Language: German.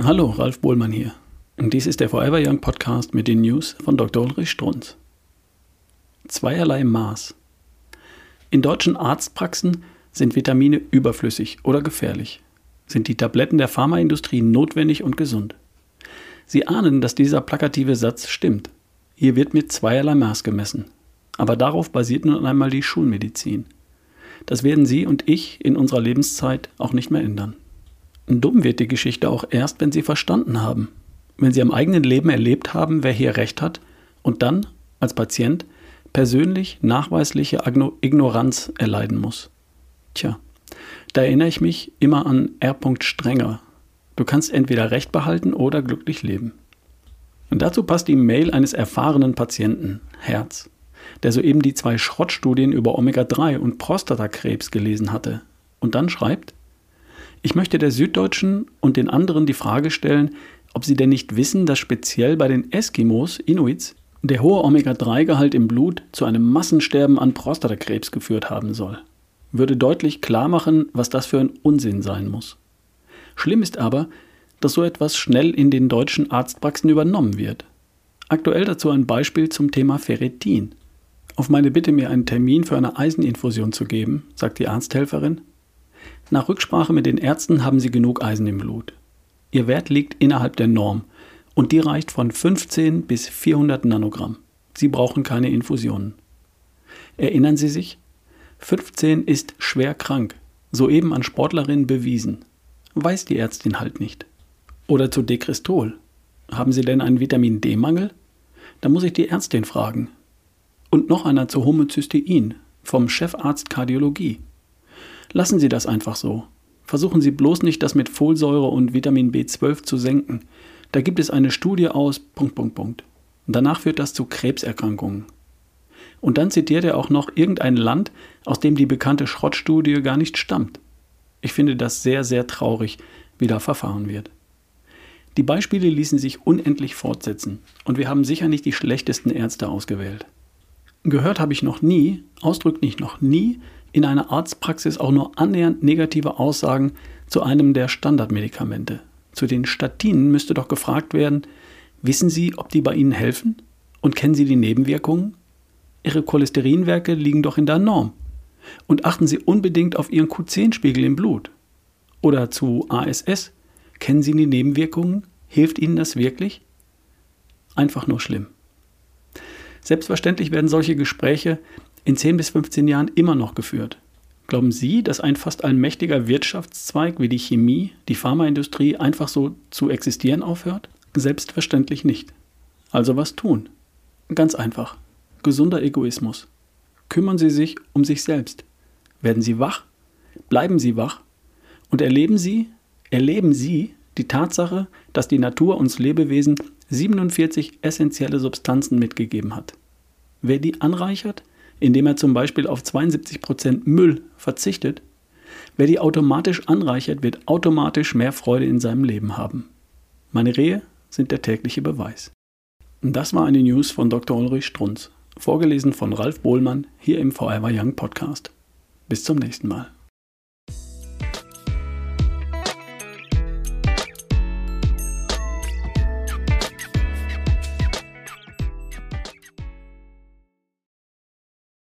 Hallo, Ralf Bohlmann hier. Dies ist der Forever Young Podcast mit den News von Dr. Ulrich Strunz. Zweierlei Maß. In deutschen Arztpraxen sind Vitamine überflüssig oder gefährlich. Sind die Tabletten der Pharmaindustrie notwendig und gesund? Sie ahnen, dass dieser plakative Satz stimmt. Hier wird mit zweierlei Maß gemessen. Aber darauf basiert nun einmal die Schulmedizin. Das werden Sie und ich in unserer Lebenszeit auch nicht mehr ändern. Dumm wird die Geschichte auch erst, wenn Sie verstanden haben. Wenn Sie am eigenen Leben erlebt haben, wer hier Recht hat und dann, als Patient, persönlich nachweisliche Ignoranz erleiden muss. Tja, da erinnere ich mich immer an R. Strenger. Du kannst entweder Recht behalten oder glücklich leben. Und dazu passt die Mail eines erfahrenen Patienten, Herz, der soeben die zwei Schrottstudien über Omega-3 und Prostatakrebs gelesen hatte und dann schreibt, ich möchte der Süddeutschen und den anderen die Frage stellen, ob sie denn nicht wissen, dass speziell bei den Eskimos, Inuits, der hohe Omega-3-Gehalt im Blut zu einem Massensterben an Prostatakrebs geführt haben soll. Würde deutlich klar machen, was das für ein Unsinn sein muss. Schlimm ist aber, dass so etwas schnell in den deutschen Arztpraxen übernommen wird. Aktuell dazu ein Beispiel zum Thema Ferritin. Auf meine Bitte, mir einen Termin für eine Eiseninfusion zu geben, sagt die Arzthelferin, nach Rücksprache mit den Ärzten haben sie genug Eisen im Blut. Ihr Wert liegt innerhalb der Norm und die reicht von 15 bis 400 Nanogramm. Sie brauchen keine Infusionen. Erinnern Sie sich? 15 ist schwer krank, soeben an Sportlerinnen bewiesen. Weiß die Ärztin halt nicht. Oder zu Dekristol. Haben Sie denn einen Vitamin D-Mangel? Da muss ich die Ärztin fragen. Und noch einer zu Homozystein vom Chefarzt Kardiologie. Lassen Sie das einfach so. Versuchen Sie bloß nicht, das mit Folsäure und Vitamin B12 zu senken. Da gibt es eine Studie aus. Punkt, Punkt, Punkt. Und danach führt das zu Krebserkrankungen. Und dann zitiert er auch noch irgendein Land, aus dem die bekannte Schrottstudie gar nicht stammt. Ich finde das sehr, sehr traurig, wie da verfahren wird. Die Beispiele ließen sich unendlich fortsetzen, und wir haben sicher nicht die schlechtesten Ärzte ausgewählt. Gehört habe ich noch nie, ausdrücklich noch nie, in einer Arztpraxis auch nur annähernd negative Aussagen zu einem der Standardmedikamente. Zu den Statinen müsste doch gefragt werden, wissen Sie, ob die bei Ihnen helfen? Und kennen Sie die Nebenwirkungen? Ihre Cholesterinwerte liegen doch in der Norm. Und achten Sie unbedingt auf Ihren Q10-Spiegel im Blut. Oder zu ASS. Kennen Sie die Nebenwirkungen? Hilft Ihnen das wirklich? Einfach nur schlimm. Selbstverständlich werden solche Gespräche in 10 bis 15 Jahren immer noch geführt. Glauben Sie, dass ein fast allmächtiger Wirtschaftszweig wie die Chemie, die Pharmaindustrie einfach so zu existieren aufhört? Selbstverständlich nicht. Also was tun? Ganz einfach. Gesunder Egoismus. Kümmern Sie sich um sich selbst. Werden Sie wach? Bleiben Sie wach? Und erleben Sie, erleben Sie die Tatsache, dass die Natur uns Lebewesen 47 essentielle Substanzen mitgegeben hat. Wer die anreichert, indem er zum Beispiel auf 72% Müll verzichtet, wer die automatisch anreichert, wird automatisch mehr Freude in seinem Leben haben. Meine Rehe sind der tägliche Beweis. Das war eine News von Dr. Ulrich Strunz, vorgelesen von Ralf Bohlmann hier im Forever Young Podcast. Bis zum nächsten Mal.